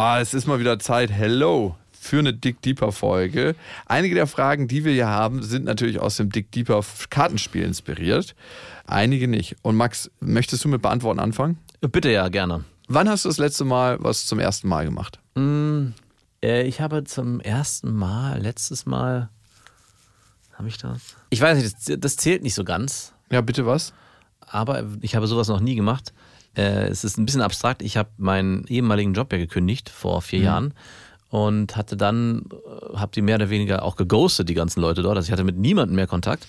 Ah, es ist mal wieder Zeit. Hello für eine Dick Deeper Folge. Einige der Fragen, die wir hier haben, sind natürlich aus dem Dick Deeper Kartenspiel inspiriert. Einige nicht. Und Max, möchtest du mit Beantworten anfangen? Bitte ja, gerne. Wann hast du das letzte Mal was zum ersten Mal gemacht? Mm, äh, ich habe zum ersten Mal, letztes Mal, habe ich das? Ich weiß nicht, das, das zählt nicht so ganz. Ja, bitte was? Aber ich habe sowas noch nie gemacht. Äh, es ist ein bisschen abstrakt. Ich habe meinen ehemaligen Job ja gekündigt vor vier mhm. Jahren und hatte dann, äh, habe die mehr oder weniger auch geghostet, die ganzen Leute dort. Also ich hatte mit niemandem mehr Kontakt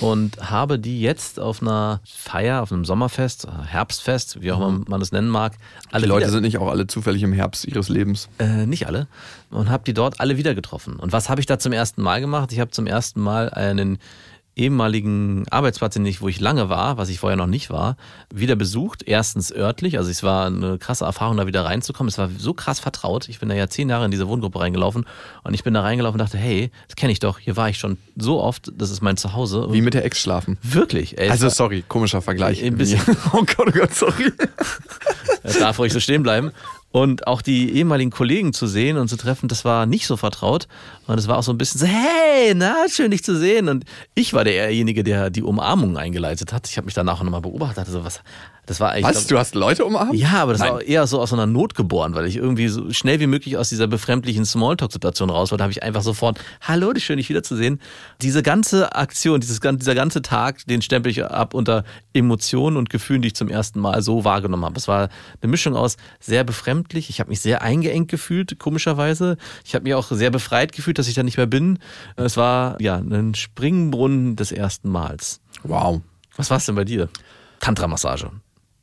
und habe die jetzt auf einer Feier, auf einem Sommerfest, Herbstfest, wie auch immer mhm. man das nennen mag. Alle die Leute wieder, sind nicht auch alle zufällig im Herbst ihres Lebens? Äh, nicht alle. Und habe die dort alle wieder getroffen. Und was habe ich da zum ersten Mal gemacht? Ich habe zum ersten Mal einen ehemaligen Arbeitsplatz, in wo ich lange war, was ich vorher noch nicht war, wieder besucht. Erstens örtlich, also es war eine krasse Erfahrung, da wieder reinzukommen. Es war so krass vertraut. Ich bin da ja zehn Jahre in diese Wohngruppe reingelaufen und ich bin da reingelaufen und dachte, hey, das kenne ich doch. Hier war ich schon so oft, das ist mein Zuhause. Wie mit der Ex schlafen. Wirklich. Ey, also sorry, komischer Vergleich. Ein bisschen. oh Gott, oh Gott, sorry. Das darf ruhig so stehen bleiben. Und auch die ehemaligen Kollegen zu sehen und zu treffen, das war nicht so vertraut. Und es war auch so ein bisschen so, hey, na, schön dich zu sehen. Und ich war derjenige, der die Umarmung eingeleitet hat. Ich habe mich danach nochmal beobachtet, hatte so, was, das war Was? Glaub, du hast Leute umarmt? Ja, aber das Nein. war eher so aus einer Not geboren, weil ich irgendwie so schnell wie möglich aus dieser befremdlichen Smalltalk-Situation raus wollte, habe ich einfach sofort, hallo, schön, dich wiederzusehen. Diese ganze Aktion, dieses, dieser ganze Tag, den stempel ich ab unter Emotionen und Gefühlen, die ich zum ersten Mal so wahrgenommen habe. Es war eine Mischung aus sehr befremdlich, ich habe mich sehr eingeengt gefühlt, komischerweise. Ich habe mich auch sehr befreit gefühlt, dass ich da nicht mehr bin. Es war ja ein Springbrunnen des ersten Mals. Wow. Was war es denn bei dir? Tantra-Massage.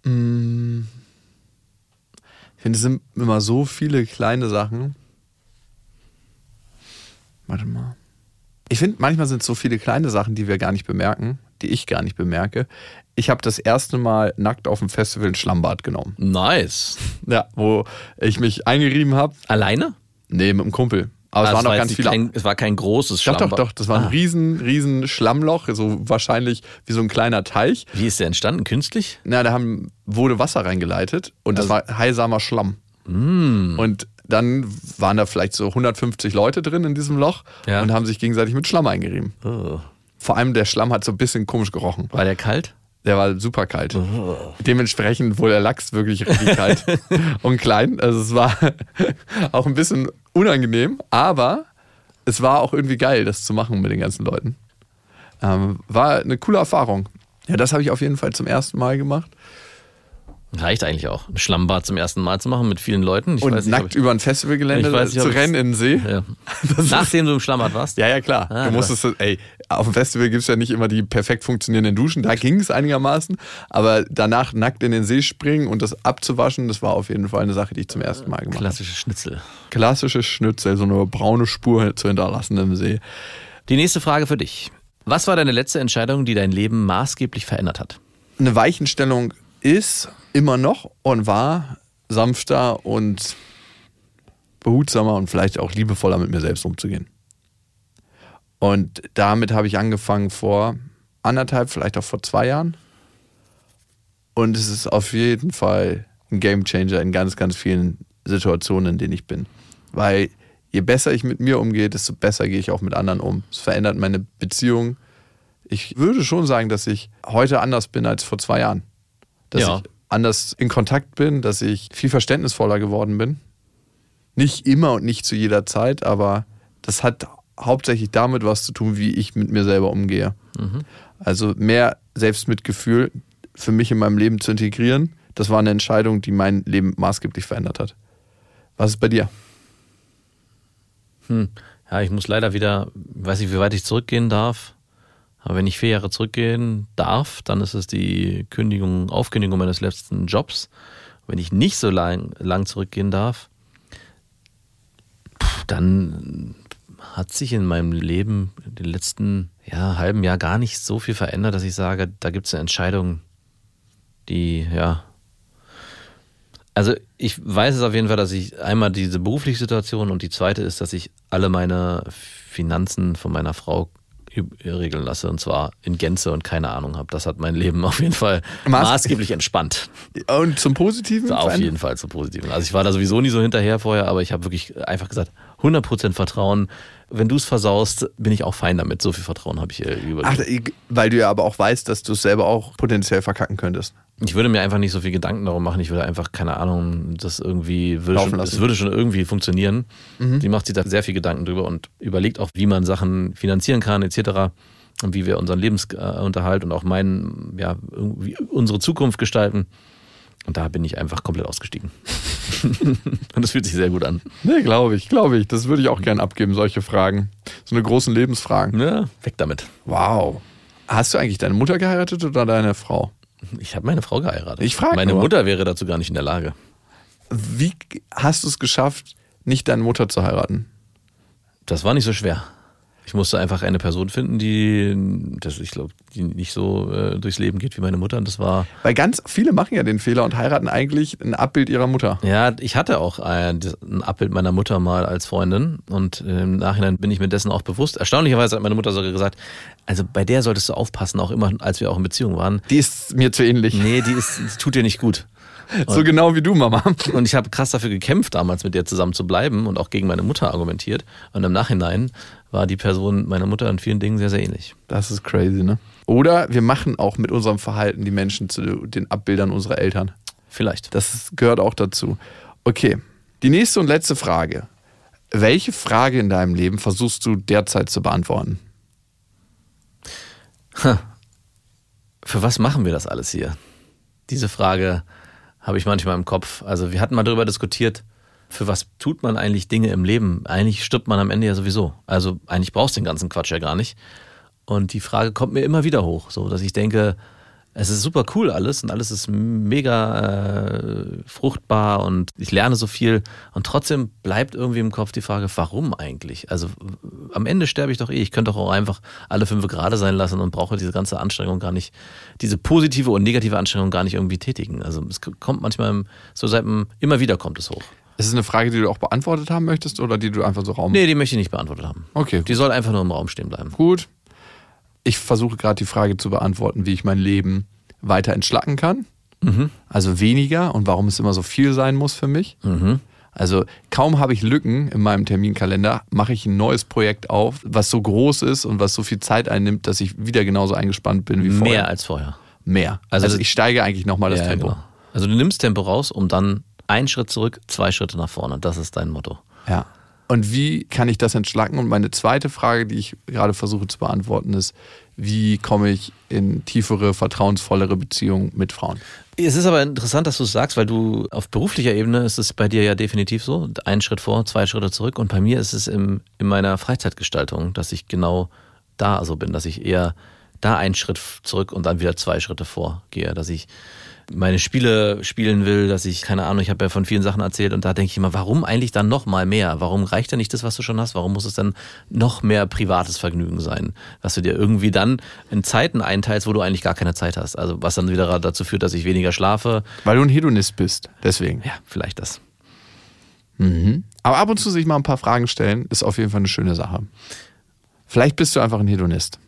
Ich finde, es sind immer so viele kleine Sachen. Warte mal. Ich finde, manchmal sind es so viele kleine Sachen, die wir gar nicht bemerken, die ich gar nicht bemerke. Ich habe das erste Mal nackt auf dem Festival ein Schlammbad genommen. Nice. Ja, wo ich mich eingerieben habe. Alleine? Nee, mit einem Kumpel. Aber also es waren noch ganz viele. Kein, es war kein großes Schlamm. Doch, doch, doch. Das war ein ah. riesen, riesen Schlammloch, so wahrscheinlich wie so ein kleiner Teich. Wie ist der entstanden? Künstlich? Na, da haben, wurde Wasser reingeleitet und also, das war heilsamer Schlamm. Mm. Und dann waren da vielleicht so 150 Leute drin in diesem Loch ja. und haben sich gegenseitig mit Schlamm eingerieben. Oh. Vor allem der Schlamm hat so ein bisschen komisch gerochen. War der kalt? Der war super kalt. Oh. Dementsprechend wurde der Lachs wirklich richtig kalt und klein. Also es war auch ein bisschen unangenehm, aber es war auch irgendwie geil, das zu machen mit den ganzen Leuten. Ähm, war eine coole Erfahrung. Ja, das habe ich auf jeden Fall zum ersten Mal gemacht. Reicht eigentlich auch, ein Schlammbad zum ersten Mal zu machen mit vielen Leuten. Ich und nicht, nackt ich, über ein Festivalgelände nicht, zu rennen in den See. Ja. Nachdem du im Schlammbad warst? Ja, ja, klar. Ah, du musstest, ey, auf dem Festival gibt es ja nicht immer die perfekt funktionierenden Duschen. Da ging es einigermaßen. Aber danach nackt in den See springen und das abzuwaschen, das war auf jeden Fall eine Sache, die ich zum ersten Mal gemacht habe. Klassische Schnitzel. Klassische Schnitzel, so eine braune Spur zu hinterlassen im See. Die nächste Frage für dich. Was war deine letzte Entscheidung, die dein Leben maßgeblich verändert hat? Eine Weichenstellung ist immer noch und war sanfter und behutsamer und vielleicht auch liebevoller mit mir selbst umzugehen. Und damit habe ich angefangen vor anderthalb, vielleicht auch vor zwei Jahren. Und es ist auf jeden Fall ein Game Changer in ganz, ganz vielen Situationen, in denen ich bin. Weil je besser ich mit mir umgehe, desto besser gehe ich auch mit anderen um. Es verändert meine Beziehung. Ich würde schon sagen, dass ich heute anders bin als vor zwei Jahren dass ja. ich anders in Kontakt bin, dass ich viel verständnisvoller geworden bin. Nicht immer und nicht zu jeder Zeit, aber das hat hauptsächlich damit was zu tun, wie ich mit mir selber umgehe. Mhm. Also mehr Selbstmitgefühl für mich in meinem Leben zu integrieren, das war eine Entscheidung, die mein Leben maßgeblich verändert hat. Was ist bei dir? Hm. Ja, ich muss leider wieder, weiß nicht, wie weit ich zurückgehen darf. Aber wenn ich vier Jahre zurückgehen darf, dann ist es die Kündigung, Aufkündigung meines letzten Jobs. Wenn ich nicht so lang, lang zurückgehen darf, dann hat sich in meinem Leben in den letzten ja, halben Jahr gar nicht so viel verändert, dass ich sage, da gibt es eine Entscheidung, die, ja. Also ich weiß es auf jeden Fall, dass ich einmal diese berufliche Situation und die zweite ist, dass ich alle meine Finanzen von meiner Frau regeln lasse und zwar in Gänze und keine Ahnung habe. Das hat mein Leben auf jeden Fall Maß- maßgeblich entspannt. Und zum Positiven? Auf verändert? jeden Fall zum Positiven. Also ich war da sowieso nie so hinterher vorher, aber ich habe wirklich einfach gesagt, 100% Vertrauen. Wenn du es versaust, bin ich auch fein damit. So viel Vertrauen habe ich äh, über. Ach, weil du ja aber auch weißt, dass du es selber auch potenziell verkacken könntest. Ich würde mir einfach nicht so viel Gedanken darum machen. Ich würde einfach, keine Ahnung, das irgendwie, würde schon, das würde schon irgendwie funktionieren. Die macht sich da sehr viel Gedanken drüber und überlegt auch, wie man Sachen finanzieren kann, etc. Und wie wir unseren Lebensunterhalt und auch meinen, ja, irgendwie unsere Zukunft gestalten. Und da bin ich einfach komplett ausgestiegen. und das fühlt sich sehr gut an. Nee, glaube ich, glaube ich. Das würde ich auch gern abgeben, solche Fragen. So eine großen Lebensfragen. Ja, weg damit. Wow. Hast du eigentlich deine Mutter geheiratet oder deine Frau? Ich habe meine Frau geheiratet. Ich frag Meine nur. Mutter wäre dazu gar nicht in der Lage. Wie hast du es geschafft, nicht deine Mutter zu heiraten? Das war nicht so schwer. Ich musste einfach eine Person finden, die, das, ich glaube, die nicht so äh, durchs Leben geht wie meine Mutter. Und das war, Weil ganz viele machen ja den Fehler und heiraten eigentlich ein Abbild ihrer Mutter. ja, ich hatte auch ein, ein Abbild meiner Mutter mal als Freundin und im Nachhinein bin ich mir dessen auch bewusst. Erstaunlicherweise hat meine Mutter sogar gesagt, also bei der solltest du aufpassen, auch immer, als wir auch in Beziehung waren. Die ist mir zu ähnlich. Nee, die ist, die tut dir nicht gut. So genau wie du, Mama. Und ich habe krass dafür gekämpft, damals mit der zusammen zu bleiben und auch gegen meine Mutter argumentiert. Und im Nachhinein war die Person meiner Mutter in vielen Dingen sehr, sehr ähnlich. Das ist crazy, ne? Oder wir machen auch mit unserem Verhalten die Menschen zu den Abbildern unserer Eltern. Vielleicht. Das gehört auch dazu. Okay, die nächste und letzte Frage. Welche Frage in deinem Leben versuchst du derzeit zu beantworten? Für was machen wir das alles hier? Diese Frage habe ich manchmal im Kopf. Also wir hatten mal darüber diskutiert, für was tut man eigentlich Dinge im Leben? Eigentlich stirbt man am Ende ja sowieso. Also eigentlich brauchst du den ganzen Quatsch ja gar nicht. Und die Frage kommt mir immer wieder hoch, so dass ich denke, es ist super cool alles und alles ist mega äh, fruchtbar und ich lerne so viel und trotzdem bleibt irgendwie im Kopf die Frage, warum eigentlich? Also am Ende sterbe ich doch eh. Ich könnte doch auch einfach alle fünf gerade sein lassen und brauche diese ganze Anstrengung gar nicht, diese positive und negative Anstrengung gar nicht irgendwie tätigen. Also es kommt manchmal im- so seit dem, immer wieder kommt es hoch. Ist es eine Frage, die du auch beantwortet haben möchtest oder die du einfach so Raum... Nee, die möchte ich nicht beantwortet haben. Okay, Die soll einfach nur im Raum stehen bleiben. gut. Ich versuche gerade die Frage zu beantworten, wie ich mein Leben weiter entschlacken kann. Mhm. Also weniger und warum es immer so viel sein muss für mich. Mhm. Also kaum habe ich Lücken in meinem Terminkalender, mache ich ein neues Projekt auf, was so groß ist und was so viel Zeit einnimmt, dass ich wieder genauso eingespannt bin wie vorher. Mehr als vorher. Mehr. Also Also, ich steige eigentlich nochmal das Ja, Tempo. genau. Also du nimmst Tempo raus, um dann einen Schritt zurück, zwei Schritte nach vorne. Das ist dein Motto. Ja. Und wie kann ich das entschlacken? Und meine zweite Frage, die ich gerade versuche zu beantworten, ist, wie komme ich in tiefere, vertrauensvollere Beziehungen mit Frauen? Es ist aber interessant, dass du es sagst, weil du auf beruflicher Ebene ist es bei dir ja definitiv so. Ein Schritt vor, zwei Schritte zurück. Und bei mir ist es im, in meiner Freizeitgestaltung, dass ich genau da so bin, dass ich eher da einen Schritt zurück und dann wieder zwei Schritte vorgehe, dass ich meine Spiele spielen will, dass ich, keine Ahnung, ich habe ja von vielen Sachen erzählt und da denke ich immer, warum eigentlich dann noch mal mehr? Warum reicht denn nicht das, was du schon hast? Warum muss es dann noch mehr privates Vergnügen sein? Was du dir irgendwie dann in Zeiten einteilst, wo du eigentlich gar keine Zeit hast. Also was dann wieder dazu führt, dass ich weniger schlafe. Weil du ein Hedonist bist. Deswegen. Ja, vielleicht das. Aber ab und zu sich mal ein paar Fragen stellen, ist auf jeden Fall eine schöne Sache. Vielleicht bist du einfach ein Hedonist.